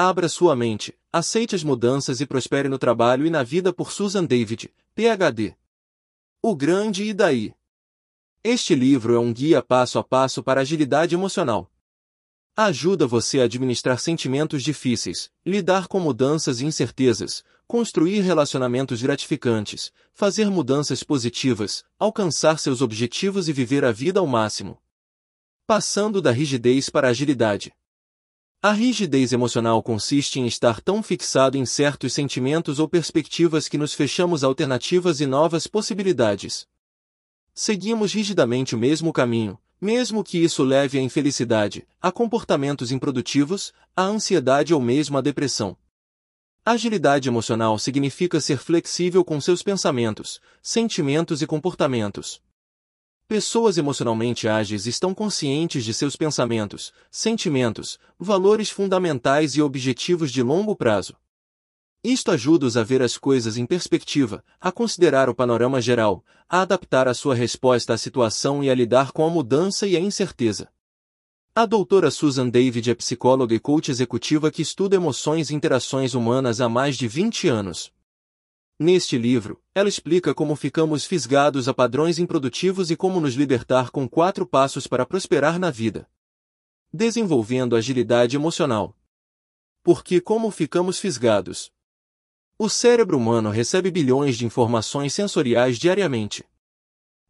Abra sua mente, aceite as mudanças e prospere no trabalho e na vida por Susan David, PhD. O Grande e Daí. Este livro é um guia passo a passo para agilidade emocional. Ajuda você a administrar sentimentos difíceis, lidar com mudanças e incertezas, construir relacionamentos gratificantes, fazer mudanças positivas, alcançar seus objetivos e viver a vida ao máximo. Passando da rigidez para a agilidade. A rigidez emocional consiste em estar tão fixado em certos sentimentos ou perspectivas que nos fechamos a alternativas e novas possibilidades. Seguimos rigidamente o mesmo caminho, mesmo que isso leve à infelicidade, a comportamentos improdutivos, à ansiedade ou mesmo à depressão. Agilidade emocional significa ser flexível com seus pensamentos, sentimentos e comportamentos. Pessoas emocionalmente ágeis estão conscientes de seus pensamentos, sentimentos, valores fundamentais e objetivos de longo prazo. Isto ajuda-os a ver as coisas em perspectiva, a considerar o panorama geral, a adaptar a sua resposta à situação e a lidar com a mudança e a incerteza. A doutora Susan David é psicóloga e coach executiva que estuda emoções e interações humanas há mais de 20 anos. Neste livro, ela explica como ficamos fisgados a padrões improdutivos e como nos libertar com quatro passos para prosperar na vida. Desenvolvendo agilidade emocional. Porque como ficamos fisgados? O cérebro humano recebe bilhões de informações sensoriais diariamente.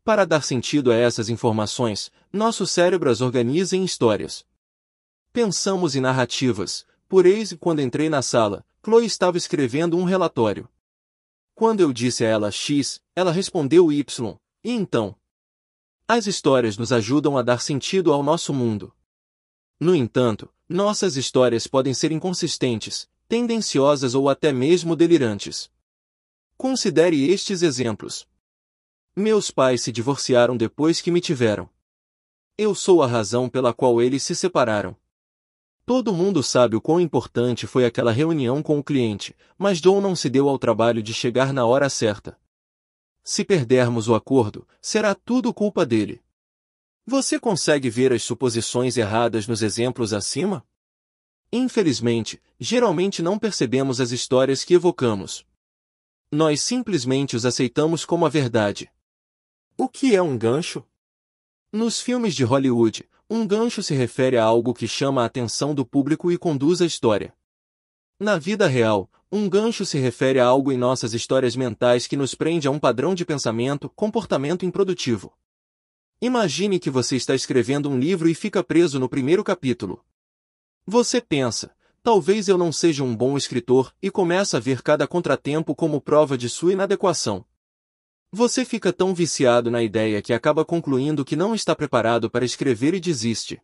Para dar sentido a essas informações, nosso cérebro as organiza em histórias. Pensamos em narrativas. Por eis, quando entrei na sala, Chloe estava escrevendo um relatório. Quando eu disse a ela X, ela respondeu Y. E então? As histórias nos ajudam a dar sentido ao nosso mundo. No entanto, nossas histórias podem ser inconsistentes, tendenciosas ou até mesmo delirantes. Considere estes exemplos. Meus pais se divorciaram depois que me tiveram. Eu sou a razão pela qual eles se separaram. Todo mundo sabe o quão importante foi aquela reunião com o cliente, mas John não se deu ao trabalho de chegar na hora certa. Se perdermos o acordo, será tudo culpa dele. Você consegue ver as suposições erradas nos exemplos acima? Infelizmente, geralmente não percebemos as histórias que evocamos. Nós simplesmente os aceitamos como a verdade. O que é um gancho? Nos filmes de Hollywood, um gancho se refere a algo que chama a atenção do público e conduz a história. Na vida real, um gancho se refere a algo em nossas histórias mentais que nos prende a um padrão de pensamento, comportamento improdutivo. Imagine que você está escrevendo um livro e fica preso no primeiro capítulo. Você pensa, talvez eu não seja um bom escritor, e começa a ver cada contratempo como prova de sua inadequação. Você fica tão viciado na ideia que acaba concluindo que não está preparado para escrever e desiste.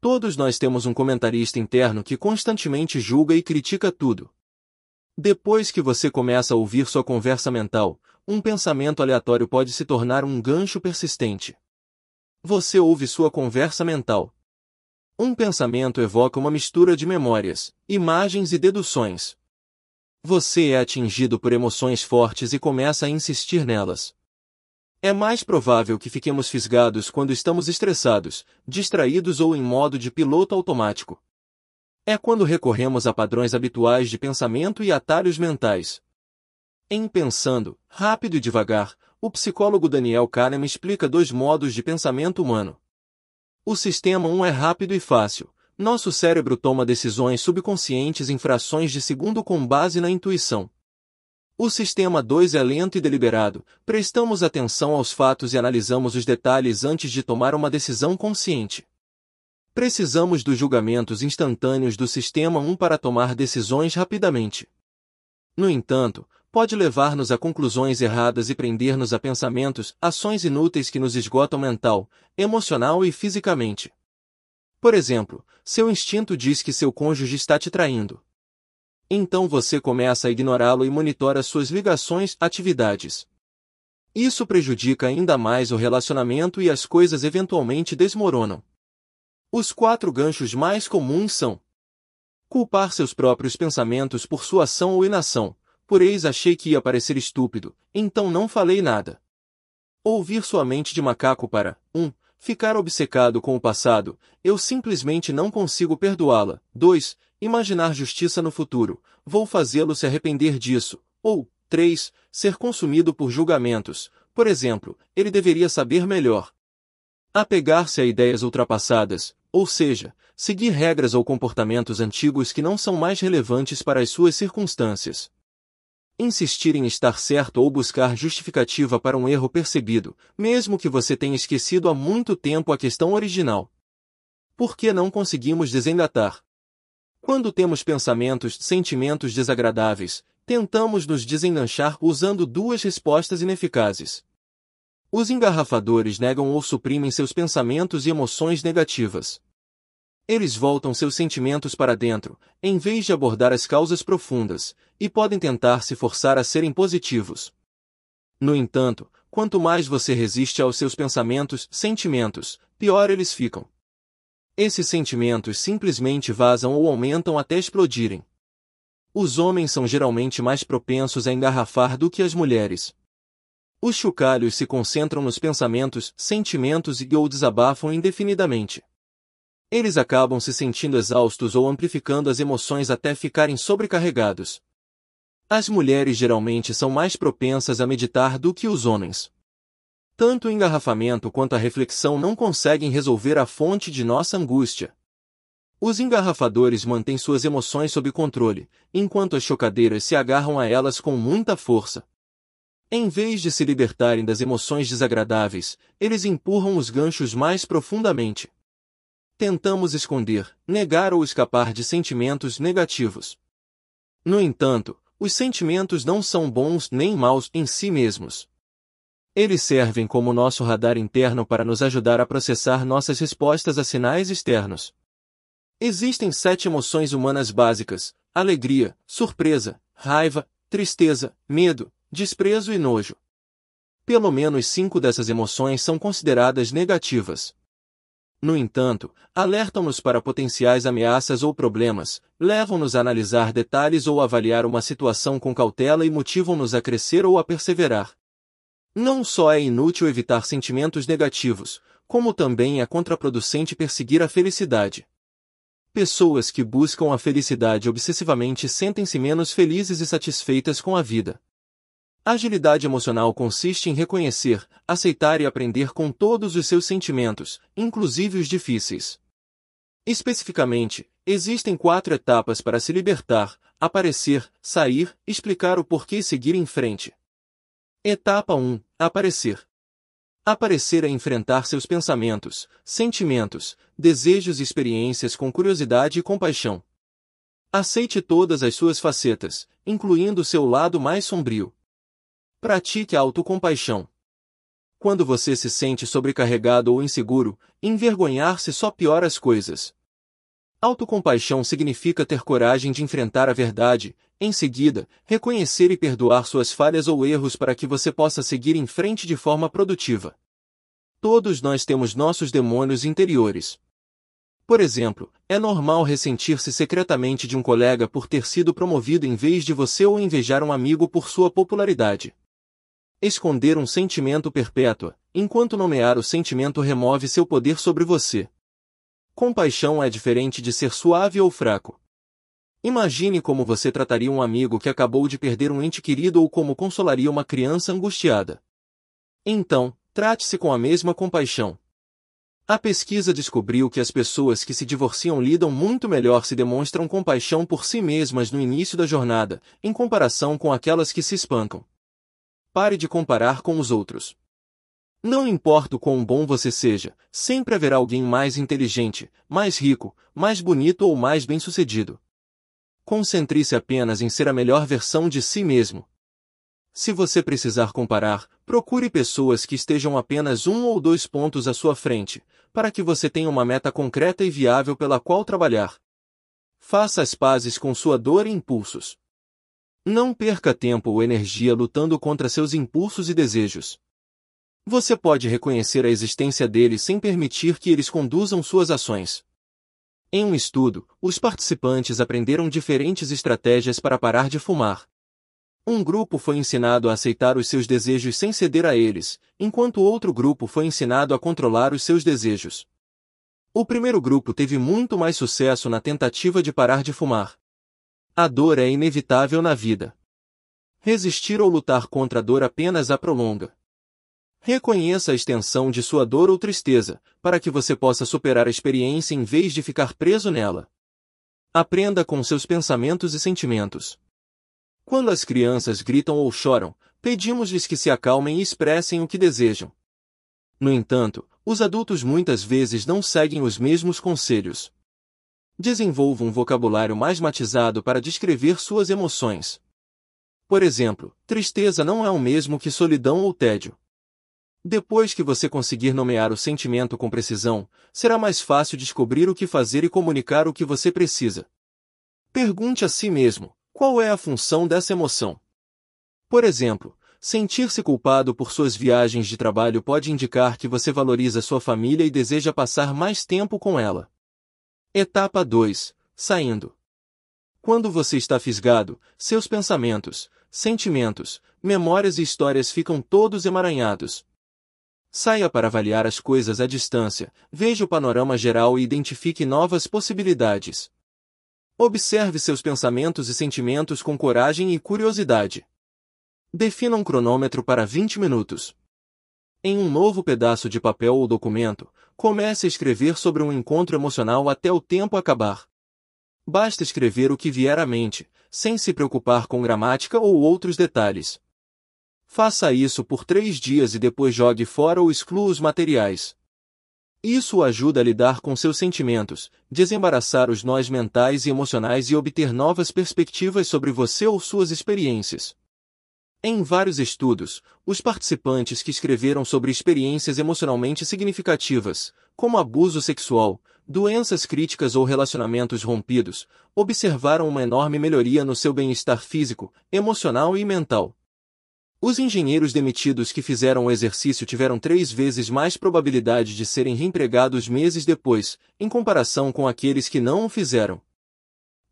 Todos nós temos um comentarista interno que constantemente julga e critica tudo. Depois que você começa a ouvir sua conversa mental, um pensamento aleatório pode se tornar um gancho persistente. Você ouve sua conversa mental, um pensamento evoca uma mistura de memórias, imagens e deduções. Você é atingido por emoções fortes e começa a insistir nelas. É mais provável que fiquemos fisgados quando estamos estressados, distraídos ou em modo de piloto automático. É quando recorremos a padrões habituais de pensamento e atalhos mentais. Em Pensando, Rápido e Devagar, o psicólogo Daniel Kahneman explica dois modos de pensamento humano. O sistema 1 é rápido e fácil. Nosso cérebro toma decisões subconscientes em frações de segundo com base na intuição. O sistema 2 é lento e deliberado. Prestamos atenção aos fatos e analisamos os detalhes antes de tomar uma decisão consciente. Precisamos dos julgamentos instantâneos do sistema 1 para tomar decisões rapidamente. No entanto, pode levar-nos a conclusões erradas e prender-nos a pensamentos, ações inúteis que nos esgotam mental, emocional e fisicamente. Por exemplo, seu instinto diz que seu cônjuge está te traindo. Então você começa a ignorá-lo e monitora suas ligações, atividades. Isso prejudica ainda mais o relacionamento e as coisas eventualmente desmoronam. Os quatro ganchos mais comuns são culpar seus próprios pensamentos por sua ação ou inação, por eis achei que ia parecer estúpido, então não falei nada. Ouvir sua mente de macaco para 1. Um, ficar obcecado com o passado, eu simplesmente não consigo perdoá-la. 2. Imaginar justiça no futuro, vou fazê-lo se arrepender disso. Ou 3. Ser consumido por julgamentos, por exemplo, ele deveria saber melhor. Apegar-se a ideias ultrapassadas, ou seja, seguir regras ou comportamentos antigos que não são mais relevantes para as suas circunstâncias. Insistir em estar certo ou buscar justificativa para um erro percebido, mesmo que você tenha esquecido há muito tempo a questão original. Por que não conseguimos desengatar? Quando temos pensamentos, sentimentos desagradáveis, tentamos nos desenganchar usando duas respostas ineficazes. Os engarrafadores negam ou suprimem seus pensamentos e emoções negativas. Eles voltam seus sentimentos para dentro, em vez de abordar as causas profundas, e podem tentar se forçar a serem positivos. No entanto, quanto mais você resiste aos seus pensamentos, sentimentos, pior eles ficam. Esses sentimentos simplesmente vazam ou aumentam até explodirem. Os homens são geralmente mais propensos a engarrafar do que as mulheres. Os chocalhos se concentram nos pensamentos, sentimentos e ou desabafam indefinidamente. Eles acabam se sentindo exaustos ou amplificando as emoções até ficarem sobrecarregados. As mulheres geralmente são mais propensas a meditar do que os homens. Tanto o engarrafamento quanto a reflexão não conseguem resolver a fonte de nossa angústia. Os engarrafadores mantêm suas emoções sob controle, enquanto as chocadeiras se agarram a elas com muita força. Em vez de se libertarem das emoções desagradáveis, eles empurram os ganchos mais profundamente. Tentamos esconder, negar ou escapar de sentimentos negativos. No entanto, os sentimentos não são bons nem maus em si mesmos. Eles servem como nosso radar interno para nos ajudar a processar nossas respostas a sinais externos. Existem sete emoções humanas básicas: alegria, surpresa, raiva, tristeza, medo, desprezo e nojo. Pelo menos cinco dessas emoções são consideradas negativas. No entanto, alertam-nos para potenciais ameaças ou problemas, levam-nos a analisar detalhes ou avaliar uma situação com cautela e motivam-nos a crescer ou a perseverar. Não só é inútil evitar sentimentos negativos, como também é contraproducente perseguir a felicidade. Pessoas que buscam a felicidade obsessivamente sentem-se menos felizes e satisfeitas com a vida. Agilidade emocional consiste em reconhecer, aceitar e aprender com todos os seus sentimentos, inclusive os difíceis. Especificamente, existem quatro etapas para se libertar: aparecer, sair, explicar o porquê e seguir em frente. Etapa 1: Aparecer. Aparecer é enfrentar seus pensamentos, sentimentos, desejos e experiências com curiosidade e compaixão. Aceite todas as suas facetas, incluindo seu lado mais sombrio. Pratique a autocompaixão. Quando você se sente sobrecarregado ou inseguro, envergonhar-se só piora as coisas. Autocompaixão significa ter coragem de enfrentar a verdade, em seguida, reconhecer e perdoar suas falhas ou erros para que você possa seguir em frente de forma produtiva. Todos nós temos nossos demônios interiores. Por exemplo, é normal ressentir-se secretamente de um colega por ter sido promovido em vez de você ou invejar um amigo por sua popularidade. Esconder um sentimento perpétua, enquanto nomear o sentimento remove seu poder sobre você. Compaixão é diferente de ser suave ou fraco. Imagine como você trataria um amigo que acabou de perder um ente querido ou como consolaria uma criança angustiada. Então, trate-se com a mesma compaixão. A pesquisa descobriu que as pessoas que se divorciam lidam muito melhor se demonstram compaixão por si mesmas no início da jornada, em comparação com aquelas que se espancam. Pare de comparar com os outros. Não importa o quão bom você seja, sempre haverá alguém mais inteligente, mais rico, mais bonito ou mais bem-sucedido. Concentre-se apenas em ser a melhor versão de si mesmo. Se você precisar comparar, procure pessoas que estejam apenas um ou dois pontos à sua frente, para que você tenha uma meta concreta e viável pela qual trabalhar. faça as pazes com sua dor e impulsos. Não perca tempo ou energia lutando contra seus impulsos e desejos. Você pode reconhecer a existência deles sem permitir que eles conduzam suas ações. Em um estudo, os participantes aprenderam diferentes estratégias para parar de fumar. Um grupo foi ensinado a aceitar os seus desejos sem ceder a eles, enquanto outro grupo foi ensinado a controlar os seus desejos. O primeiro grupo teve muito mais sucesso na tentativa de parar de fumar. A dor é inevitável na vida. Resistir ou lutar contra a dor apenas a prolonga. Reconheça a extensão de sua dor ou tristeza, para que você possa superar a experiência em vez de ficar preso nela. Aprenda com seus pensamentos e sentimentos. Quando as crianças gritam ou choram, pedimos-lhes que se acalmem e expressem o que desejam. No entanto, os adultos muitas vezes não seguem os mesmos conselhos. Desenvolva um vocabulário mais matizado para descrever suas emoções. Por exemplo, tristeza não é o mesmo que solidão ou tédio. Depois que você conseguir nomear o sentimento com precisão, será mais fácil descobrir o que fazer e comunicar o que você precisa. Pergunte a si mesmo: qual é a função dessa emoção? Por exemplo, sentir-se culpado por suas viagens de trabalho pode indicar que você valoriza sua família e deseja passar mais tempo com ela. Etapa 2 Saindo. Quando você está fisgado, seus pensamentos, sentimentos, memórias e histórias ficam todos emaranhados, Saia para avaliar as coisas à distância, veja o panorama geral e identifique novas possibilidades. Observe seus pensamentos e sentimentos com coragem e curiosidade. Defina um cronômetro para 20 minutos. Em um novo pedaço de papel ou documento, comece a escrever sobre um encontro emocional até o tempo acabar. Basta escrever o que vier à mente, sem se preocupar com gramática ou outros detalhes. Faça isso por três dias e depois jogue fora ou exclua os materiais. Isso o ajuda a lidar com seus sentimentos, desembaraçar os nós mentais e emocionais e obter novas perspectivas sobre você ou suas experiências. Em vários estudos, os participantes que escreveram sobre experiências emocionalmente significativas, como abuso sexual, doenças críticas ou relacionamentos rompidos, observaram uma enorme melhoria no seu bem-estar físico, emocional e mental. Os engenheiros demitidos que fizeram o exercício tiveram três vezes mais probabilidade de serem reempregados meses depois, em comparação com aqueles que não o fizeram.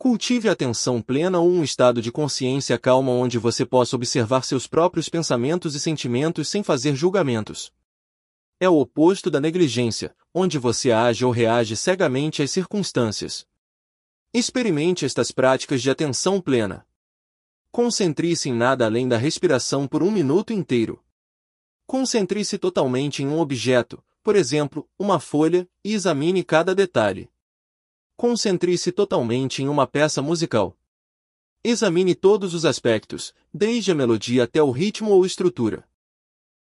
Cultive atenção plena ou um estado de consciência calma onde você possa observar seus próprios pensamentos e sentimentos sem fazer julgamentos. É o oposto da negligência, onde você age ou reage cegamente às circunstâncias. Experimente estas práticas de atenção plena. Concentre-se em nada além da respiração por um minuto inteiro. Concentre-se totalmente em um objeto, por exemplo, uma folha, e examine cada detalhe. Concentre-se totalmente em uma peça musical. Examine todos os aspectos, desde a melodia até o ritmo ou estrutura.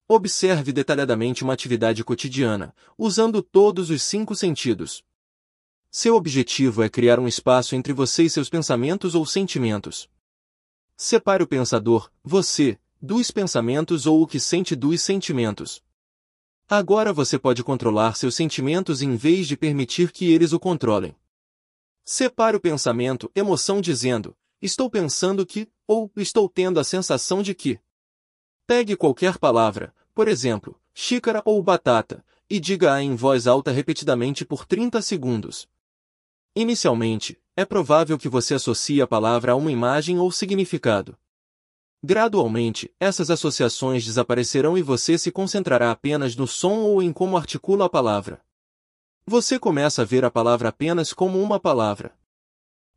Observe detalhadamente uma atividade cotidiana, usando todos os cinco sentidos. Seu objetivo é criar um espaço entre você e seus pensamentos ou sentimentos. Separe o pensador, você, dos pensamentos ou o que sente dos sentimentos. Agora você pode controlar seus sentimentos em vez de permitir que eles o controlem. Separe o pensamento, emoção dizendo, estou pensando que, ou estou tendo a sensação de que. Pegue qualquer palavra, por exemplo, xícara ou batata, e diga-a em voz alta repetidamente por 30 segundos. Inicialmente, é provável que você associe a palavra a uma imagem ou significado. Gradualmente, essas associações desaparecerão e você se concentrará apenas no som ou em como articula a palavra. Você começa a ver a palavra apenas como uma palavra.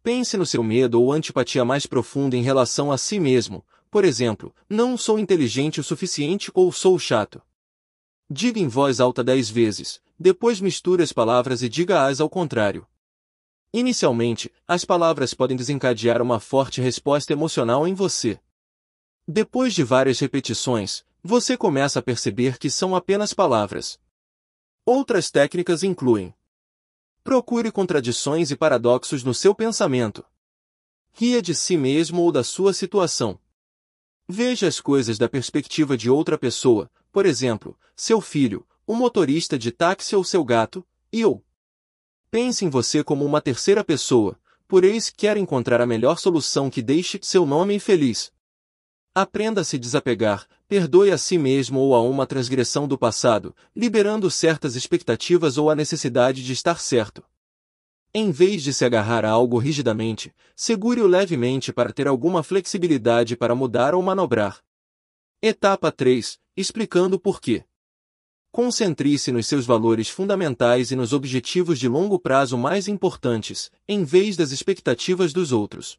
Pense no seu medo ou antipatia mais profunda em relação a si mesmo, por exemplo, não sou inteligente o suficiente ou sou chato. Diga em voz alta dez vezes, depois misture as palavras e diga-as ao contrário. Inicialmente, as palavras podem desencadear uma forte resposta emocional em você. Depois de várias repetições, você começa a perceber que são apenas palavras. Outras técnicas incluem: procure contradições e paradoxos no seu pensamento. Ria de si mesmo ou da sua situação. Veja as coisas da perspectiva de outra pessoa, por exemplo, seu filho, o motorista de táxi ou seu gato, e ou Pense em você como uma terceira pessoa, por eis que quer encontrar a melhor solução que deixe seu nome infeliz. Aprenda a se desapegar, perdoe a si mesmo ou a uma transgressão do passado, liberando certas expectativas ou a necessidade de estar certo. Em vez de se agarrar a algo rigidamente, segure-o levemente para ter alguma flexibilidade para mudar ou manobrar. Etapa 3 Explicando por quê. Concentre-se nos seus valores fundamentais e nos objetivos de longo prazo mais importantes, em vez das expectativas dos outros.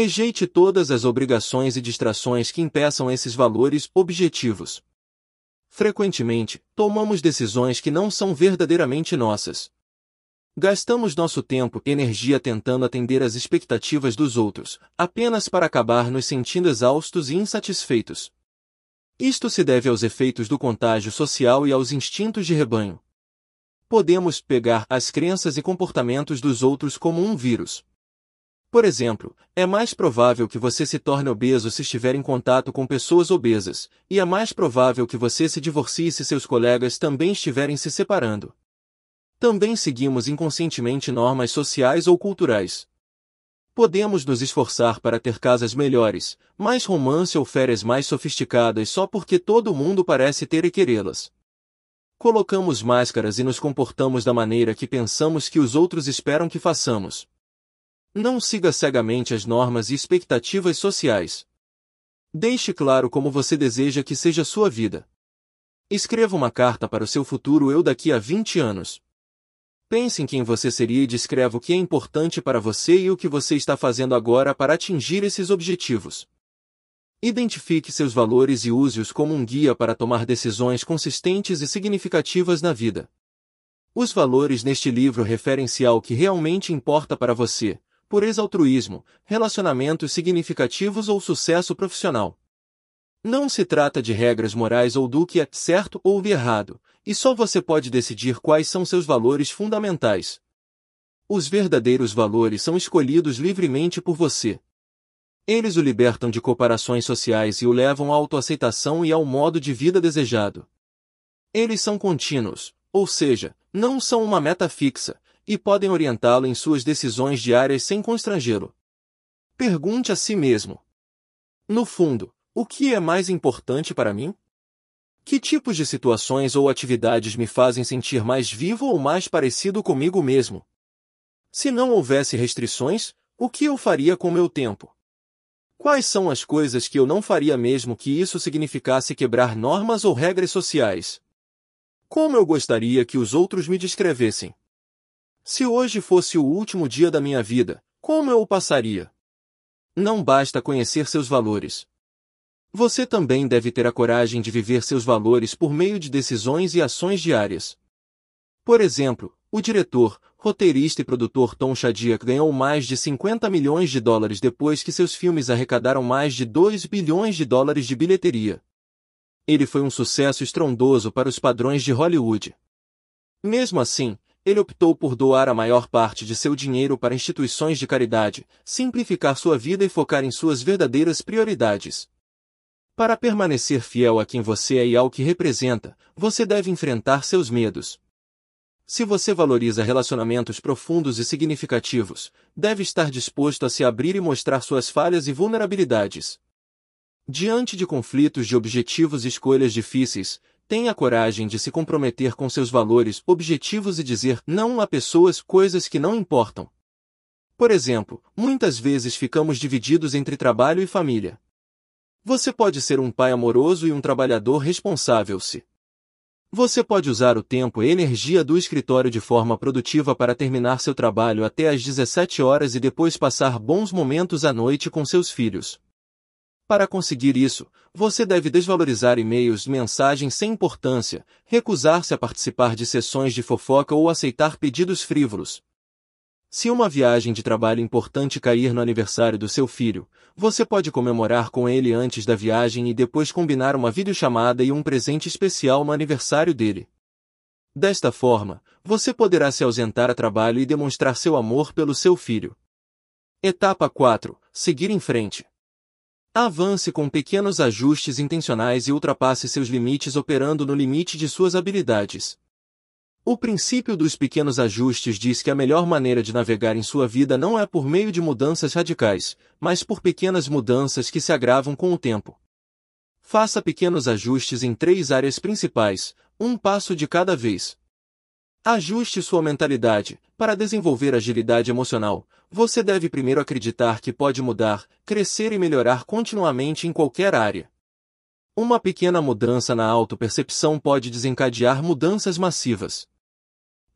Rejeite todas as obrigações e distrações que impeçam esses valores objetivos. Frequentemente, tomamos decisões que não são verdadeiramente nossas. Gastamos nosso tempo e energia tentando atender às expectativas dos outros, apenas para acabar nos sentindo exaustos e insatisfeitos. Isto se deve aos efeitos do contágio social e aos instintos de rebanho. Podemos pegar as crenças e comportamentos dos outros como um vírus. Por exemplo, é mais provável que você se torne obeso se estiver em contato com pessoas obesas, e é mais provável que você se divorcie se seus colegas também estiverem se separando. Também seguimos inconscientemente normas sociais ou culturais. Podemos nos esforçar para ter casas melhores, mais romance ou férias mais sofisticadas só porque todo mundo parece ter e querê-las. Colocamos máscaras e nos comportamos da maneira que pensamos que os outros esperam que façamos. Não siga cegamente as normas e expectativas sociais. Deixe claro como você deseja que seja sua vida. Escreva uma carta para o seu futuro eu daqui a 20 anos. Pense em quem você seria e descreva o que é importante para você e o que você está fazendo agora para atingir esses objetivos. Identifique seus valores e use-os como um guia para tomar decisões consistentes e significativas na vida. Os valores neste livro referem-se ao que realmente importa para você, pureza altruísmo, relacionamentos significativos ou sucesso profissional. Não se trata de regras morais ou do que é certo ou errado, e só você pode decidir quais são seus valores fundamentais. Os verdadeiros valores são escolhidos livremente por você. Eles o libertam de comparações sociais e o levam à autoaceitação e ao modo de vida desejado. Eles são contínuos, ou seja, não são uma meta fixa, e podem orientá-lo em suas decisões diárias sem constrangê-lo. Pergunte a si mesmo. No fundo, o que é mais importante para mim? Que tipos de situações ou atividades me fazem sentir mais vivo ou mais parecido comigo mesmo? Se não houvesse restrições, o que eu faria com meu tempo? Quais são as coisas que eu não faria mesmo que isso significasse quebrar normas ou regras sociais? Como eu gostaria que os outros me descrevessem? Se hoje fosse o último dia da minha vida, como eu o passaria? Não basta conhecer seus valores. Você também deve ter a coragem de viver seus valores por meio de decisões e ações diárias. Por exemplo, o diretor, roteirista e produtor Tom Shadyac ganhou mais de 50 milhões de dólares depois que seus filmes arrecadaram mais de 2 bilhões de dólares de bilheteria. Ele foi um sucesso estrondoso para os padrões de Hollywood. Mesmo assim, ele optou por doar a maior parte de seu dinheiro para instituições de caridade, simplificar sua vida e focar em suas verdadeiras prioridades. Para permanecer fiel a quem você é e ao que representa, você deve enfrentar seus medos. Se você valoriza relacionamentos profundos e significativos, deve estar disposto a se abrir e mostrar suas falhas e vulnerabilidades. Diante de conflitos de objetivos e escolhas difíceis, tenha coragem de se comprometer com seus valores, objetivos e dizer não a pessoas, coisas que não importam. Por exemplo, muitas vezes ficamos divididos entre trabalho e família. Você pode ser um pai amoroso e um trabalhador responsável se você pode usar o tempo e energia do escritório de forma produtiva para terminar seu trabalho até às 17 horas e depois passar bons momentos à noite com seus filhos. Para conseguir isso, você deve desvalorizar e-mails, mensagens sem importância, recusar-se a participar de sessões de fofoca ou aceitar pedidos frívolos. Se uma viagem de trabalho importante cair no aniversário do seu filho, você pode comemorar com ele antes da viagem e depois combinar uma videochamada e um presente especial no aniversário dele. Desta forma, você poderá se ausentar a trabalho e demonstrar seu amor pelo seu filho. Etapa 4. Seguir em frente. Avance com pequenos ajustes intencionais e ultrapasse seus limites operando no limite de suas habilidades. O princípio dos pequenos ajustes diz que a melhor maneira de navegar em sua vida não é por meio de mudanças radicais, mas por pequenas mudanças que se agravam com o tempo. Faça pequenos ajustes em três áreas principais, um passo de cada vez. Ajuste sua mentalidade. Para desenvolver agilidade emocional, você deve primeiro acreditar que pode mudar, crescer e melhorar continuamente em qualquer área. Uma pequena mudança na autopercepção pode desencadear mudanças massivas.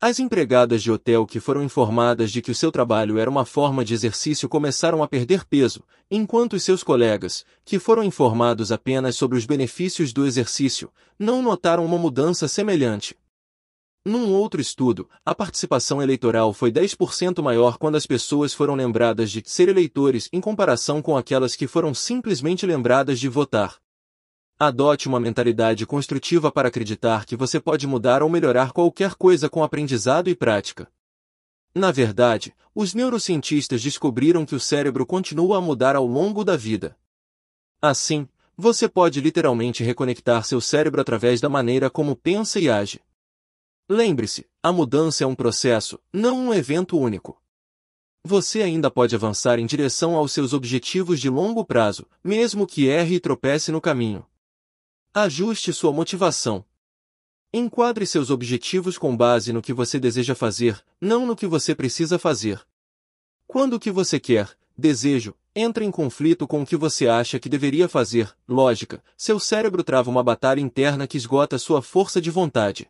As empregadas de hotel que foram informadas de que o seu trabalho era uma forma de exercício começaram a perder peso, enquanto seus colegas, que foram informados apenas sobre os benefícios do exercício, não notaram uma mudança semelhante. Num outro estudo, a participação eleitoral foi 10% maior quando as pessoas foram lembradas de ser eleitores em comparação com aquelas que foram simplesmente lembradas de votar. Adote uma mentalidade construtiva para acreditar que você pode mudar ou melhorar qualquer coisa com aprendizado e prática. Na verdade, os neurocientistas descobriram que o cérebro continua a mudar ao longo da vida. Assim, você pode literalmente reconectar seu cérebro através da maneira como pensa e age. Lembre-se, a mudança é um processo, não um evento único. Você ainda pode avançar em direção aos seus objetivos de longo prazo, mesmo que erre e tropece no caminho. Ajuste sua motivação. Enquadre seus objetivos com base no que você deseja fazer, não no que você precisa fazer. Quando o que você quer, desejo, entra em conflito com o que você acha que deveria fazer, lógica, seu cérebro trava uma batalha interna que esgota sua força de vontade.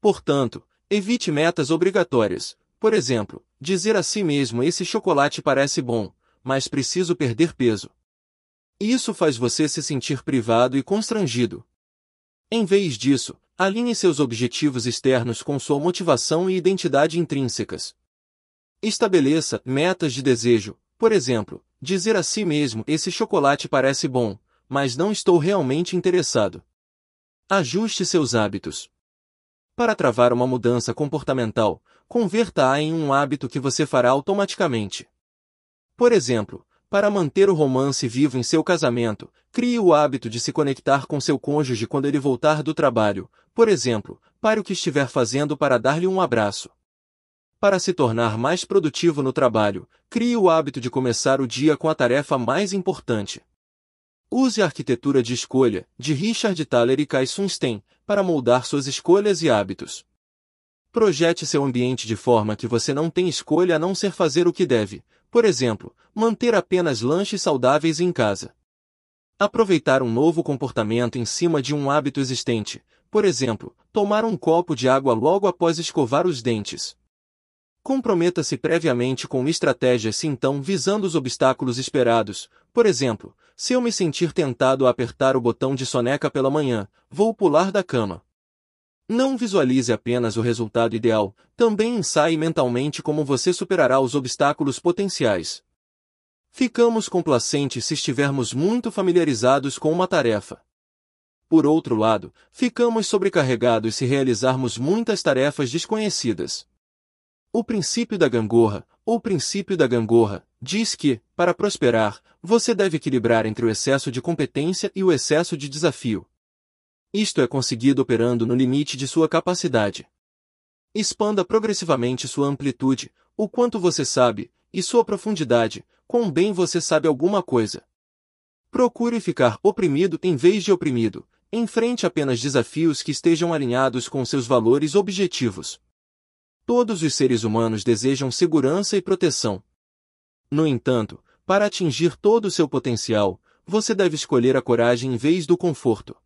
Portanto, evite metas obrigatórias. Por exemplo, dizer a si mesmo esse chocolate parece bom, mas preciso perder peso. Isso faz você se sentir privado e constrangido. Em vez disso, alinhe seus objetivos externos com sua motivação e identidade intrínsecas. Estabeleça metas de desejo, por exemplo, dizer a si mesmo: esse chocolate parece bom, mas não estou realmente interessado. Ajuste seus hábitos. Para travar uma mudança comportamental, converta-a em um hábito que você fará automaticamente. Por exemplo, para manter o romance vivo em seu casamento, crie o hábito de se conectar com seu cônjuge quando ele voltar do trabalho, por exemplo, pare o que estiver fazendo para dar-lhe um abraço. Para se tornar mais produtivo no trabalho, crie o hábito de começar o dia com a tarefa mais importante. Use a arquitetura de escolha, de Richard Thaler e Kai Sunstein, para moldar suas escolhas e hábitos. Projete seu ambiente de forma que você não tem escolha a não ser fazer o que deve, por exemplo, manter apenas lanches saudáveis em casa. Aproveitar um novo comportamento em cima de um hábito existente, por exemplo, tomar um copo de água logo após escovar os dentes. Comprometa-se previamente com estratégias se então visando os obstáculos esperados. Por exemplo, se eu me sentir tentado a apertar o botão de soneca pela manhã, vou pular da cama. Não visualize apenas o resultado ideal, também ensaie mentalmente como você superará os obstáculos potenciais. Ficamos complacentes se estivermos muito familiarizados com uma tarefa. Por outro lado, ficamos sobrecarregados se realizarmos muitas tarefas desconhecidas. O princípio da gangorra, ou princípio da gangorra, diz que, para prosperar, você deve equilibrar entre o excesso de competência e o excesso de desafio. Isto é conseguido operando no limite de sua capacidade. Expanda progressivamente sua amplitude, o quanto você sabe, e sua profundidade, quão bem você sabe alguma coisa. Procure ficar oprimido em vez de oprimido, enfrente apenas desafios que estejam alinhados com seus valores objetivos. Todos os seres humanos desejam segurança e proteção. No entanto, para atingir todo o seu potencial, você deve escolher a coragem em vez do conforto.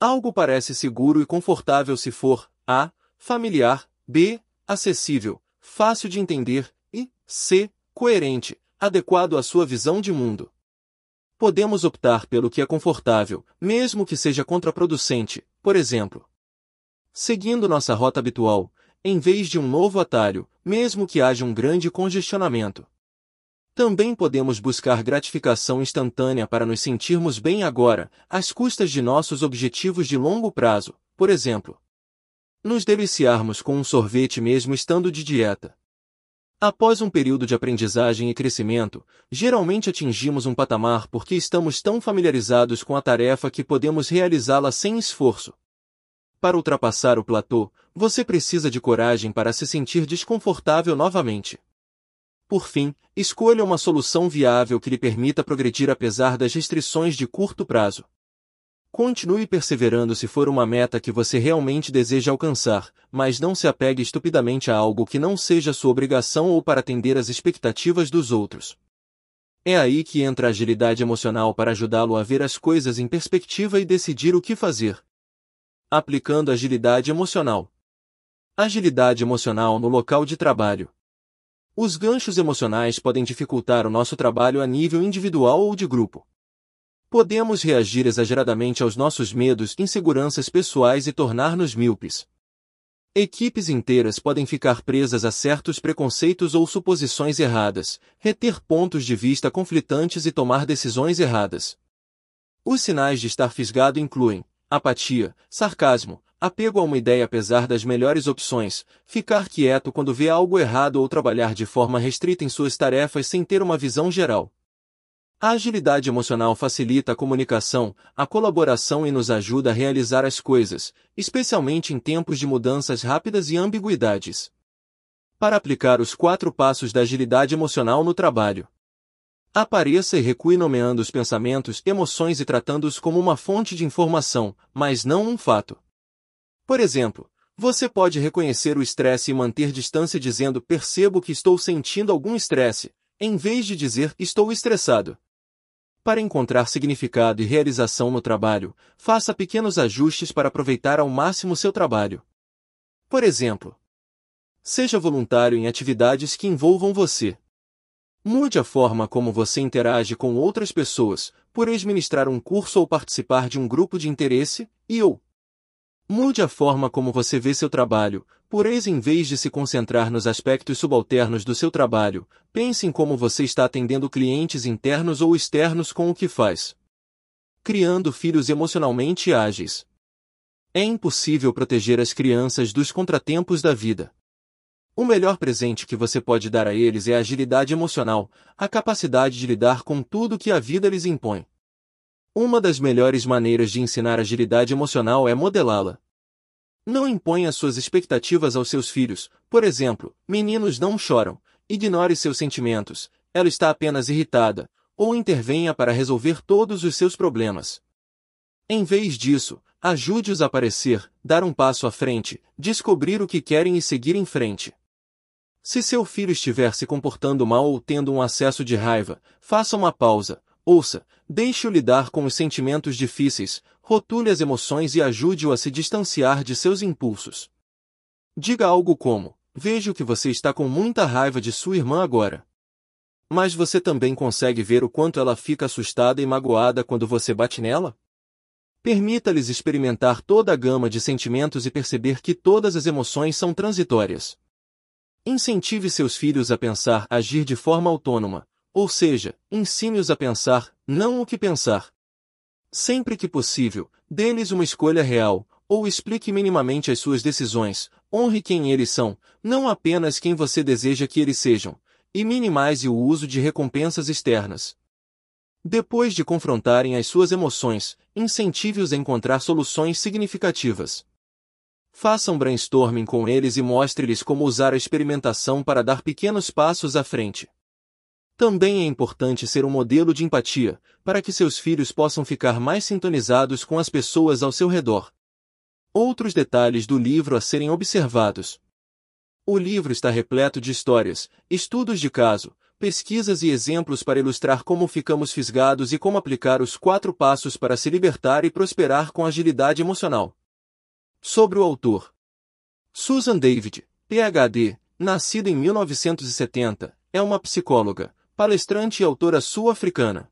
Algo parece seguro e confortável se for A. familiar, B. acessível, fácil de entender e C. coerente, adequado à sua visão de mundo. Podemos optar pelo que é confortável, mesmo que seja contraproducente, por exemplo. Seguindo nossa rota habitual, em vez de um novo atalho, mesmo que haja um grande congestionamento. Também podemos buscar gratificação instantânea para nos sentirmos bem agora, às custas de nossos objetivos de longo prazo, por exemplo. Nos deliciarmos com um sorvete mesmo estando de dieta. Após um período de aprendizagem e crescimento, geralmente atingimos um patamar porque estamos tão familiarizados com a tarefa que podemos realizá-la sem esforço. Para ultrapassar o platô, você precisa de coragem para se sentir desconfortável novamente. Por fim, escolha uma solução viável que lhe permita progredir apesar das restrições de curto prazo. Continue perseverando se for uma meta que você realmente deseja alcançar, mas não se apegue estupidamente a algo que não seja sua obrigação ou para atender às expectativas dos outros. É aí que entra a agilidade emocional para ajudá-lo a ver as coisas em perspectiva e decidir o que fazer. Aplicando agilidade emocional. Agilidade emocional no local de trabalho. Os ganchos emocionais podem dificultar o nosso trabalho a nível individual ou de grupo. Podemos reagir exageradamente aos nossos medos, inseguranças pessoais e tornar-nos míopes. Equipes inteiras podem ficar presas a certos preconceitos ou suposições erradas, reter pontos de vista conflitantes e tomar decisões erradas. Os sinais de estar fisgado incluem apatia, sarcasmo, apego a uma ideia apesar das melhores opções, ficar quieto quando vê algo errado ou trabalhar de forma restrita em suas tarefas sem ter uma visão geral. A agilidade emocional facilita a comunicação, a colaboração e nos ajuda a realizar as coisas, especialmente em tempos de mudanças rápidas e ambiguidades. Para aplicar os quatro passos da agilidade emocional no trabalho. Apareça e recue nomeando os pensamentos, emoções e tratando-os como uma fonte de informação, mas não um fato. Por exemplo, você pode reconhecer o estresse e manter distância dizendo percebo que estou sentindo algum estresse, em vez de dizer estou estressado. Para encontrar significado e realização no trabalho, faça pequenos ajustes para aproveitar ao máximo seu trabalho. Por exemplo, seja voluntário em atividades que envolvam você. Mude a forma como você interage com outras pessoas, por administrar um curso ou participar de um grupo de interesse, e ou Mude a forma como você vê seu trabalho, por ex em vez de se concentrar nos aspectos subalternos do seu trabalho, pense em como você está atendendo clientes internos ou externos com o que faz. Criando filhos emocionalmente ágeis. É impossível proteger as crianças dos contratempos da vida. O melhor presente que você pode dar a eles é a agilidade emocional, a capacidade de lidar com tudo que a vida lhes impõe. Uma das melhores maneiras de ensinar agilidade emocional é modelá-la. Não imponha suas expectativas aos seus filhos, por exemplo, meninos não choram, ignore seus sentimentos, ela está apenas irritada, ou intervenha para resolver todos os seus problemas. Em vez disso, ajude-os a aparecer, dar um passo à frente, descobrir o que querem e seguir em frente. Se seu filho estiver se comportando mal ou tendo um acesso de raiva, faça uma pausa, Ouça, deixe-o lidar com os sentimentos difíceis, rotule as emoções e ajude-o a se distanciar de seus impulsos. Diga algo como: Vejo que você está com muita raiva de sua irmã agora. Mas você também consegue ver o quanto ela fica assustada e magoada quando você bate nela? Permita-lhes experimentar toda a gama de sentimentos e perceber que todas as emoções são transitórias. Incentive seus filhos a pensar, agir de forma autônoma, ou seja, ensine-os a pensar, não o que pensar. Sempre que possível, dê-lhes uma escolha real, ou explique minimamente as suas decisões, honre quem eles são, não apenas quem você deseja que eles sejam, e minimize o uso de recompensas externas. Depois de confrontarem as suas emoções, incentive-os a encontrar soluções significativas. Faça um brainstorming com eles e mostre-lhes como usar a experimentação para dar pequenos passos à frente. Também é importante ser um modelo de empatia, para que seus filhos possam ficar mais sintonizados com as pessoas ao seu redor. Outros detalhes do livro a serem observados. O livro está repleto de histórias, estudos de caso, pesquisas e exemplos para ilustrar como ficamos fisgados e como aplicar os quatro passos para se libertar e prosperar com agilidade emocional. Sobre o autor. Susan David, PhD, nascida em 1970, é uma psicóloga, palestrante e autora sul-africana.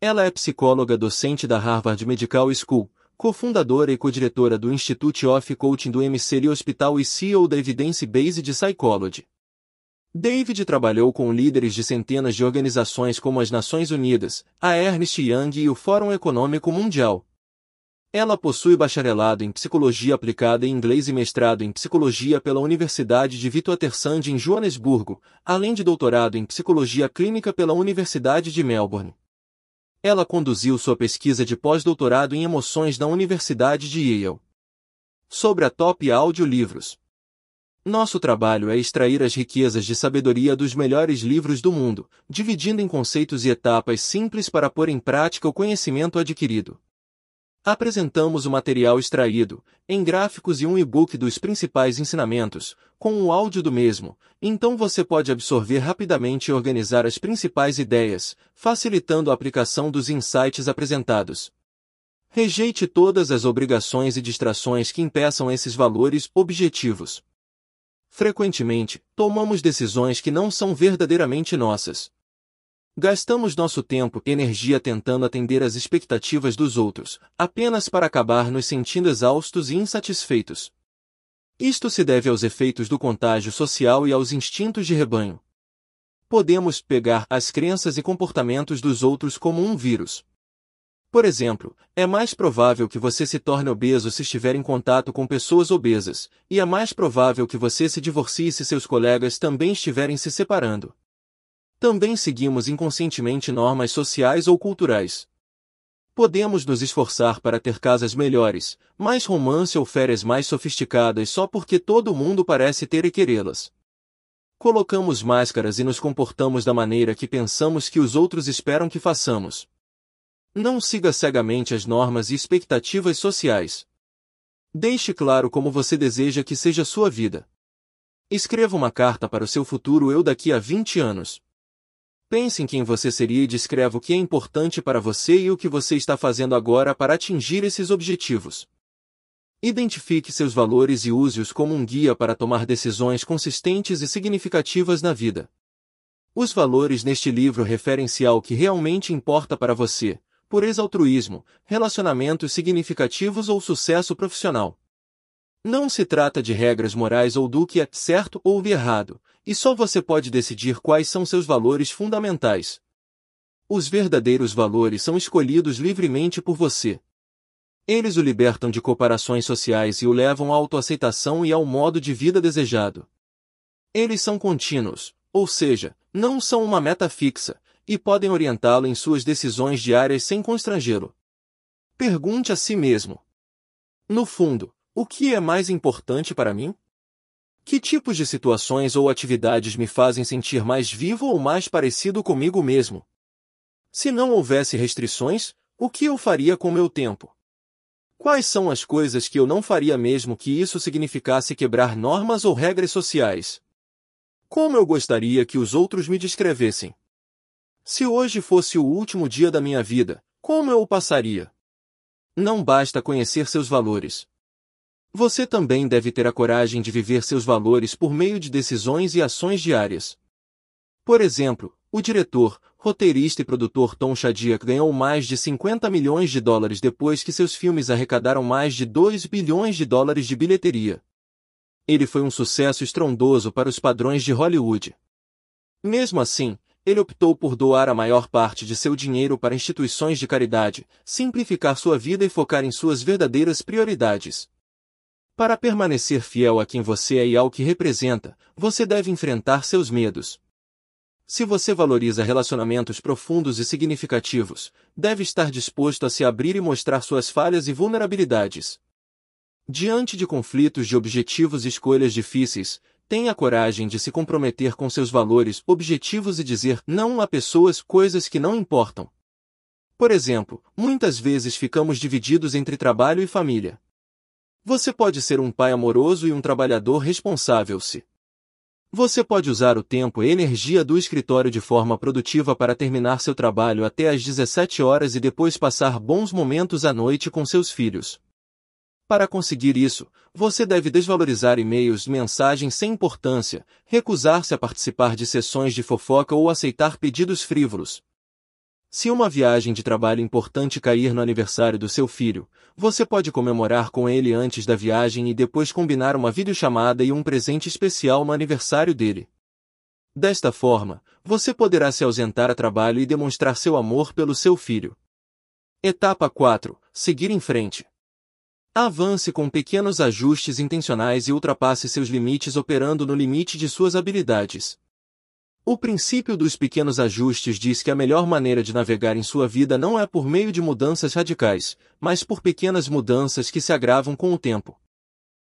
Ela é psicóloga docente da Harvard Medical School, cofundadora e co-diretora do Institute of Coaching do MCL Hospital e CEO da Evidence Based Psychology. David trabalhou com líderes de centenas de organizações como as Nações Unidas, a Ernst Young e o Fórum Econômico Mundial. Ela possui bacharelado em Psicologia Aplicada em Inglês e mestrado em Psicologia pela Universidade de Witwatersrand em Joanesburgo, além de doutorado em Psicologia Clínica pela Universidade de Melbourne. Ela conduziu sua pesquisa de pós-doutorado em emoções na Universidade de Yale. Sobre a Top Audiolivros. Nosso trabalho é extrair as riquezas de sabedoria dos melhores livros do mundo, dividindo em conceitos e etapas simples para pôr em prática o conhecimento adquirido. Apresentamos o material extraído, em gráficos e um e-book dos principais ensinamentos, com o áudio do mesmo, então você pode absorver rapidamente e organizar as principais ideias, facilitando a aplicação dos insights apresentados. Rejeite todas as obrigações e distrações que impeçam esses valores objetivos. Frequentemente, tomamos decisões que não são verdadeiramente nossas. Gastamos nosso tempo e energia tentando atender às expectativas dos outros, apenas para acabar nos sentindo exaustos e insatisfeitos. Isto se deve aos efeitos do contágio social e aos instintos de rebanho. Podemos pegar as crenças e comportamentos dos outros como um vírus. Por exemplo, é mais provável que você se torne obeso se estiver em contato com pessoas obesas, e é mais provável que você se divorcie se seus colegas também estiverem se separando. Também seguimos inconscientemente normas sociais ou culturais. Podemos nos esforçar para ter casas melhores, mais romance ou férias mais sofisticadas só porque todo mundo parece ter e querê-las. Colocamos máscaras e nos comportamos da maneira que pensamos que os outros esperam que façamos. Não siga cegamente as normas e expectativas sociais. Deixe claro como você deseja que seja sua vida. Escreva uma carta para o seu futuro eu daqui a 20 anos. Pense em quem você seria e descreva o que é importante para você e o que você está fazendo agora para atingir esses objetivos. Identifique seus valores e use-os como um guia para tomar decisões consistentes e significativas na vida. Os valores neste livro referem-se ao que realmente importa para você, pureza altruísmo, relacionamentos significativos ou sucesso profissional. Não se trata de regras morais ou do que é certo ou errado, e só você pode decidir quais são seus valores fundamentais. Os verdadeiros valores são escolhidos livremente por você. Eles o libertam de comparações sociais e o levam à autoaceitação e ao modo de vida desejado. Eles são contínuos, ou seja, não são uma meta fixa, e podem orientá-lo em suas decisões diárias sem constrangê-lo. Pergunte a si mesmo. No fundo, o que é mais importante para mim? Que tipos de situações ou atividades me fazem sentir mais vivo ou mais parecido comigo mesmo? Se não houvesse restrições, o que eu faria com meu tempo? Quais são as coisas que eu não faria mesmo que isso significasse quebrar normas ou regras sociais? Como eu gostaria que os outros me descrevessem? Se hoje fosse o último dia da minha vida, como eu o passaria? Não basta conhecer seus valores. Você também deve ter a coragem de viver seus valores por meio de decisões e ações diárias. Por exemplo, o diretor, roteirista e produtor Tom Shadyac ganhou mais de 50 milhões de dólares depois que seus filmes arrecadaram mais de 2 bilhões de dólares de bilheteria. Ele foi um sucesso estrondoso para os padrões de Hollywood. Mesmo assim, ele optou por doar a maior parte de seu dinheiro para instituições de caridade, simplificar sua vida e focar em suas verdadeiras prioridades. Para permanecer fiel a quem você é e ao que representa, você deve enfrentar seus medos. Se você valoriza relacionamentos profundos e significativos, deve estar disposto a se abrir e mostrar suas falhas e vulnerabilidades. Diante de conflitos de objetivos e escolhas difíceis, tenha coragem de se comprometer com seus valores, objetivos e dizer não a pessoas, coisas que não importam. Por exemplo, muitas vezes ficamos divididos entre trabalho e família. Você pode ser um pai amoroso e um trabalhador responsável se você pode usar o tempo e energia do escritório de forma produtiva para terminar seu trabalho até às 17 horas e depois passar bons momentos à noite com seus filhos. Para conseguir isso, você deve desvalorizar e-mails, mensagens sem importância, recusar-se a participar de sessões de fofoca ou aceitar pedidos frívolos. Se uma viagem de trabalho importante cair no aniversário do seu filho, você pode comemorar com ele antes da viagem e depois combinar uma videochamada e um presente especial no aniversário dele. Desta forma, você poderá se ausentar a trabalho e demonstrar seu amor pelo seu filho. Etapa 4. Seguir em frente. Avance com pequenos ajustes intencionais e ultrapasse seus limites operando no limite de suas habilidades. O princípio dos pequenos ajustes diz que a melhor maneira de navegar em sua vida não é por meio de mudanças radicais, mas por pequenas mudanças que se agravam com o tempo.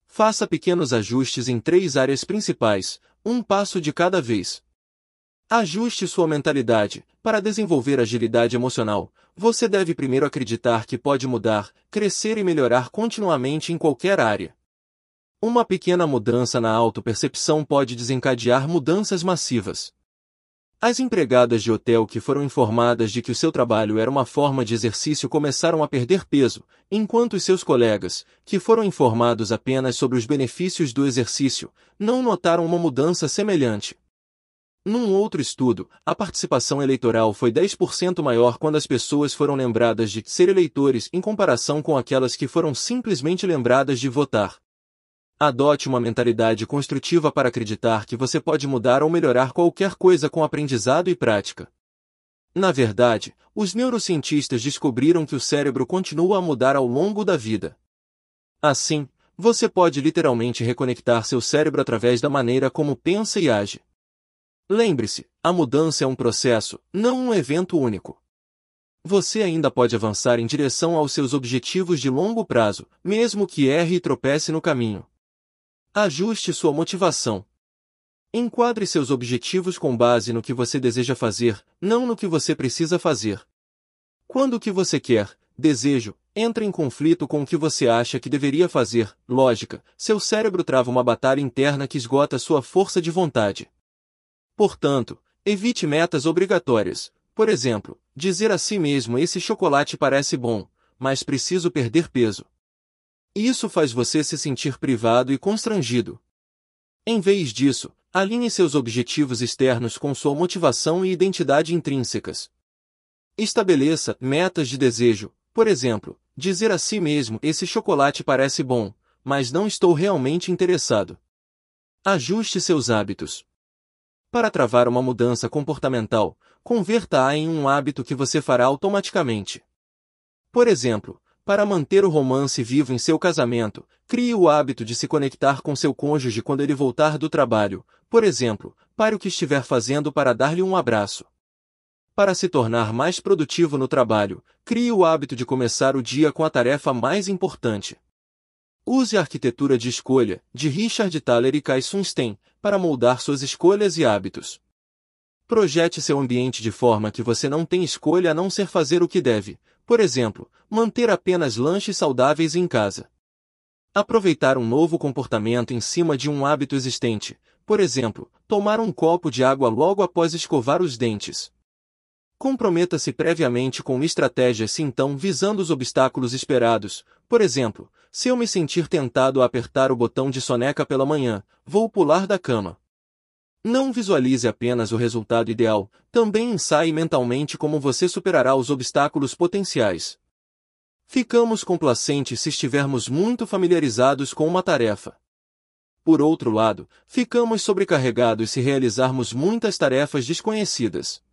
Faça pequenos ajustes em três áreas principais, um passo de cada vez. Ajuste sua mentalidade. Para desenvolver agilidade emocional, você deve primeiro acreditar que pode mudar, crescer e melhorar continuamente em qualquer área. Uma pequena mudança na autopercepção pode desencadear mudanças massivas. As empregadas de hotel que foram informadas de que o seu trabalho era uma forma de exercício começaram a perder peso, enquanto seus colegas, que foram informados apenas sobre os benefícios do exercício, não notaram uma mudança semelhante. Num outro estudo, a participação eleitoral foi 10% maior quando as pessoas foram lembradas de ser eleitores em comparação com aquelas que foram simplesmente lembradas de votar. Adote uma mentalidade construtiva para acreditar que você pode mudar ou melhorar qualquer coisa com aprendizado e prática. Na verdade, os neurocientistas descobriram que o cérebro continua a mudar ao longo da vida. Assim, você pode literalmente reconectar seu cérebro através da maneira como pensa e age. Lembre-se, a mudança é um processo, não um evento único. Você ainda pode avançar em direção aos seus objetivos de longo prazo, mesmo que erre e tropece no caminho. Ajuste sua motivação. Enquadre seus objetivos com base no que você deseja fazer, não no que você precisa fazer. Quando o que você quer, desejo, entra em conflito com o que você acha que deveria fazer, lógica, seu cérebro trava uma batalha interna que esgota sua força de vontade. Portanto, evite metas obrigatórias. Por exemplo, dizer a si mesmo esse chocolate parece bom, mas preciso perder peso. Isso faz você se sentir privado e constrangido. Em vez disso, alinhe seus objetivos externos com sua motivação e identidade intrínsecas. Estabeleça metas de desejo, por exemplo, dizer a si mesmo: esse chocolate parece bom, mas não estou realmente interessado. Ajuste seus hábitos. Para travar uma mudança comportamental, converta-a em um hábito que você fará automaticamente. Por exemplo, para manter o romance vivo em seu casamento, crie o hábito de se conectar com seu cônjuge quando ele voltar do trabalho, por exemplo, pare o que estiver fazendo para dar-lhe um abraço. Para se tornar mais produtivo no trabalho, crie o hábito de começar o dia com a tarefa mais importante. Use a arquitetura de escolha, de Richard Thaler e Kai Sunstein, para moldar suas escolhas e hábitos. Projete seu ambiente de forma que você não tem escolha a não ser fazer o que deve, por exemplo, manter apenas lanches saudáveis em casa. Aproveitar um novo comportamento em cima de um hábito existente, por exemplo, tomar um copo de água logo após escovar os dentes. Comprometa-se previamente com estratégias se então visando os obstáculos esperados. Por exemplo, se eu me sentir tentado a apertar o botão de soneca pela manhã, vou pular da cama. Não visualize apenas o resultado ideal, também ensaie mentalmente como você superará os obstáculos potenciais. Ficamos complacentes se estivermos muito familiarizados com uma tarefa. Por outro lado, ficamos sobrecarregados se realizarmos muitas tarefas desconhecidas.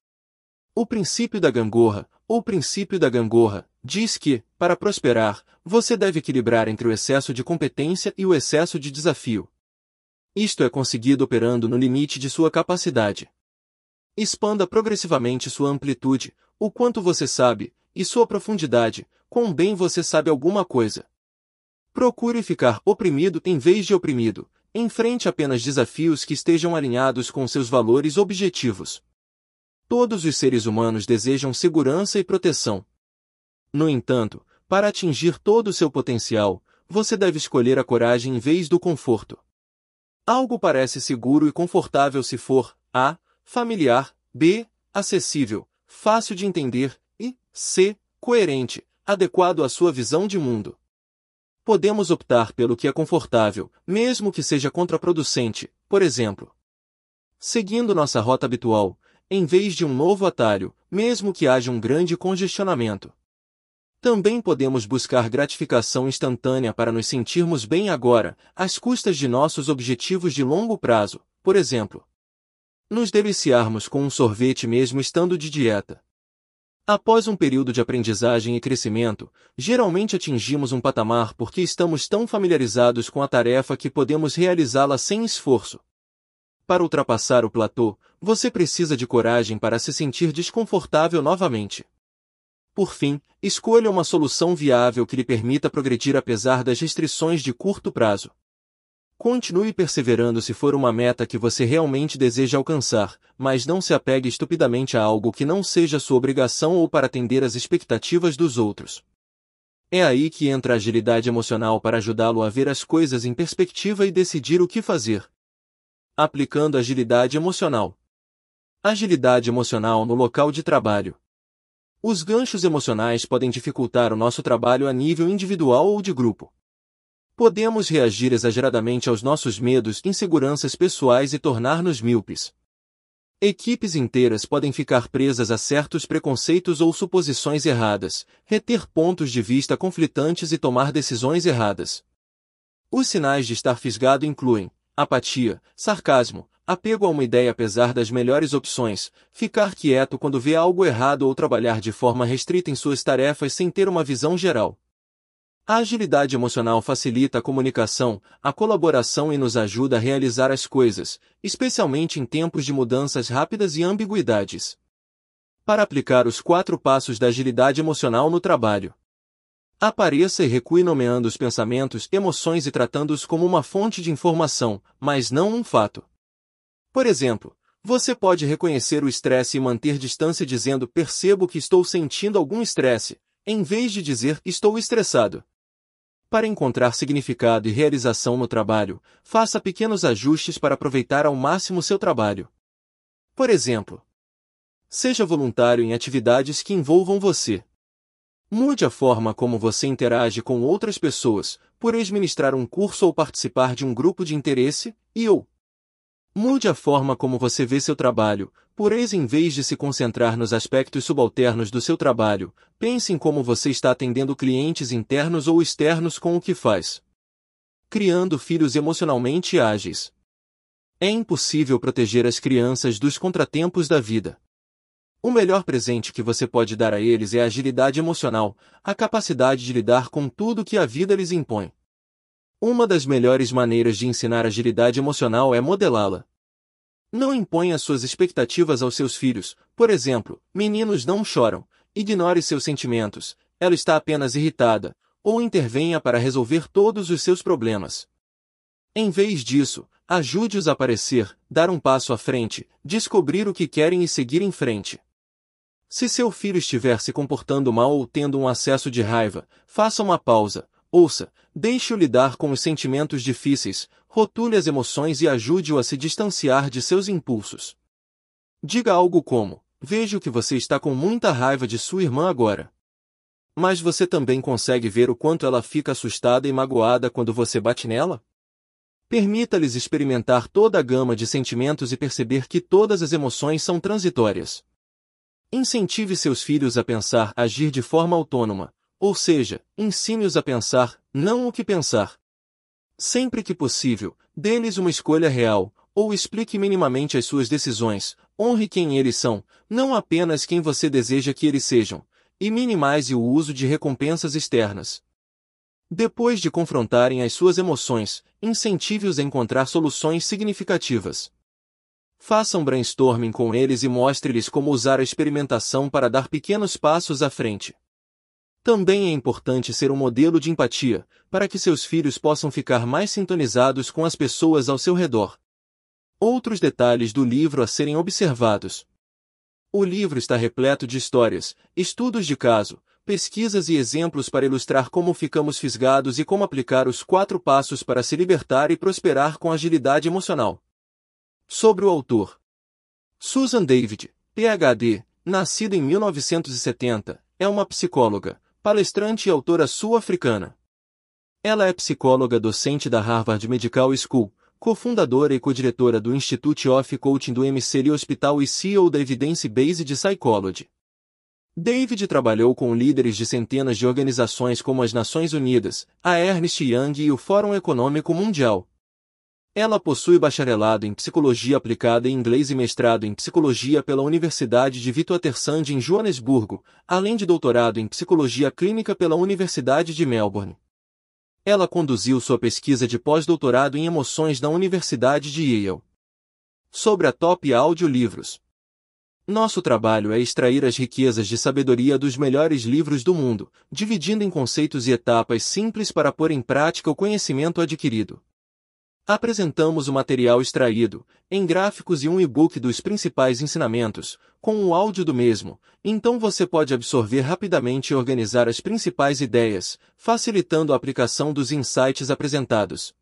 O princípio da gangorra, ou princípio da gangorra, diz que, para prosperar, você deve equilibrar entre o excesso de competência e o excesso de desafio. Isto é conseguido operando no limite de sua capacidade. Expanda progressivamente sua amplitude, o quanto você sabe, e sua profundidade, quão bem você sabe alguma coisa. Procure ficar oprimido em vez de oprimido, enfrente apenas desafios que estejam alinhados com seus valores objetivos. Todos os seres humanos desejam segurança e proteção. No entanto, para atingir todo o seu potencial, você deve escolher a coragem em vez do conforto. Algo parece seguro e confortável se for A. familiar, B. acessível, fácil de entender e C. coerente, adequado à sua visão de mundo. Podemos optar pelo que é confortável, mesmo que seja contraproducente, por exemplo. Seguindo nossa rota habitual, em vez de um novo atalho, mesmo que haja um grande congestionamento. Também podemos buscar gratificação instantânea para nos sentirmos bem agora, às custas de nossos objetivos de longo prazo, por exemplo. Nos deliciarmos com um sorvete mesmo estando de dieta. Após um período de aprendizagem e crescimento, geralmente atingimos um patamar porque estamos tão familiarizados com a tarefa que podemos realizá-la sem esforço. Para ultrapassar o platô, você precisa de coragem para se sentir desconfortável novamente. Por fim, escolha uma solução viável que lhe permita progredir apesar das restrições de curto prazo. Continue perseverando se for uma meta que você realmente deseja alcançar, mas não se apegue estupidamente a algo que não seja sua obrigação ou para atender às expectativas dos outros. É aí que entra a agilidade emocional para ajudá-lo a ver as coisas em perspectiva e decidir o que fazer. Aplicando agilidade emocional. Agilidade emocional no local de trabalho. Os ganchos emocionais podem dificultar o nosso trabalho a nível individual ou de grupo. Podemos reagir exageradamente aos nossos medos inseguranças pessoais e tornar-nos míopes. Equipes inteiras podem ficar presas a certos preconceitos ou suposições erradas, reter pontos de vista conflitantes e tomar decisões erradas. Os sinais de estar fisgado incluem apatia, sarcasmo, apego a uma ideia apesar das melhores opções, ficar quieto quando vê algo errado ou trabalhar de forma restrita em suas tarefas sem ter uma visão geral. A agilidade emocional facilita a comunicação, a colaboração e nos ajuda a realizar as coisas, especialmente em tempos de mudanças rápidas e ambiguidades. Para aplicar os quatro passos da agilidade emocional no trabalho. Apareça e recue nomeando os pensamentos, emoções e tratando-os como uma fonte de informação, mas não um fato. Por exemplo, você pode reconhecer o estresse e manter distância dizendo percebo que estou sentindo algum estresse, em vez de dizer estou estressado. Para encontrar significado e realização no trabalho, faça pequenos ajustes para aproveitar ao máximo seu trabalho. Por exemplo, seja voluntário em atividades que envolvam você. Mude a forma como você interage com outras pessoas, por administrar um curso ou participar de um grupo de interesse, e ou Mude a forma como você vê seu trabalho, por eis em vez de se concentrar nos aspectos subalternos do seu trabalho, pense em como você está atendendo clientes internos ou externos com o que faz. Criando filhos emocionalmente ágeis. É impossível proteger as crianças dos contratempos da vida. O melhor presente que você pode dar a eles é a agilidade emocional, a capacidade de lidar com tudo que a vida lhes impõe. Uma das melhores maneiras de ensinar agilidade emocional é modelá-la. Não imponha suas expectativas aos seus filhos, por exemplo, meninos não choram, ignore seus sentimentos, ela está apenas irritada, ou intervenha para resolver todos os seus problemas. Em vez disso, ajude-os a aparecer, dar um passo à frente, descobrir o que querem e seguir em frente. Se seu filho estiver se comportando mal ou tendo um acesso de raiva, faça uma pausa, Ouça, deixe-o lidar com os sentimentos difíceis, rotule as emoções e ajude-o a se distanciar de seus impulsos. Diga algo como: Vejo que você está com muita raiva de sua irmã agora. Mas você também consegue ver o quanto ela fica assustada e magoada quando você bate nela? Permita-lhes experimentar toda a gama de sentimentos e perceber que todas as emoções são transitórias. Incentive seus filhos a pensar, agir de forma autônoma, ou seja, ensine-os a pensar, não o que pensar. Sempre que possível, dê-lhes uma escolha real, ou explique minimamente as suas decisões, honre quem eles são, não apenas quem você deseja que eles sejam, e minimize o uso de recompensas externas. Depois de confrontarem as suas emoções, incentive-os a encontrar soluções significativas. Faça um brainstorming com eles e mostre-lhes como usar a experimentação para dar pequenos passos à frente. Também é importante ser um modelo de empatia, para que seus filhos possam ficar mais sintonizados com as pessoas ao seu redor. Outros detalhes do livro a serem observados. O livro está repleto de histórias, estudos de caso, pesquisas e exemplos para ilustrar como ficamos fisgados e como aplicar os quatro passos para se libertar e prosperar com agilidade emocional. Sobre o autor. Susan David, PhD, nascida em 1970, é uma psicóloga, palestrante e autora sul-africana. Ela é psicóloga docente da Harvard Medical School, cofundadora e co-diretora do Institute of Coaching do MCL Hospital e CEO da Evidence Based Psychology. David trabalhou com líderes de centenas de organizações como as Nações Unidas, a Ernst Young e o Fórum Econômico Mundial. Ela possui bacharelado em Psicologia Aplicada em Inglês e mestrado em Psicologia pela Universidade de Witwatersrand em Joanesburgo, além de doutorado em Psicologia Clínica pela Universidade de Melbourne. Ela conduziu sua pesquisa de pós-doutorado em emoções na Universidade de Yale. Sobre a Top Audiolivros. Nosso trabalho é extrair as riquezas de sabedoria dos melhores livros do mundo, dividindo em conceitos e etapas simples para pôr em prática o conhecimento adquirido. Apresentamos o material extraído, em gráficos e um e-book dos principais ensinamentos, com o áudio do mesmo, então você pode absorver rapidamente e organizar as principais ideias, facilitando a aplicação dos insights apresentados.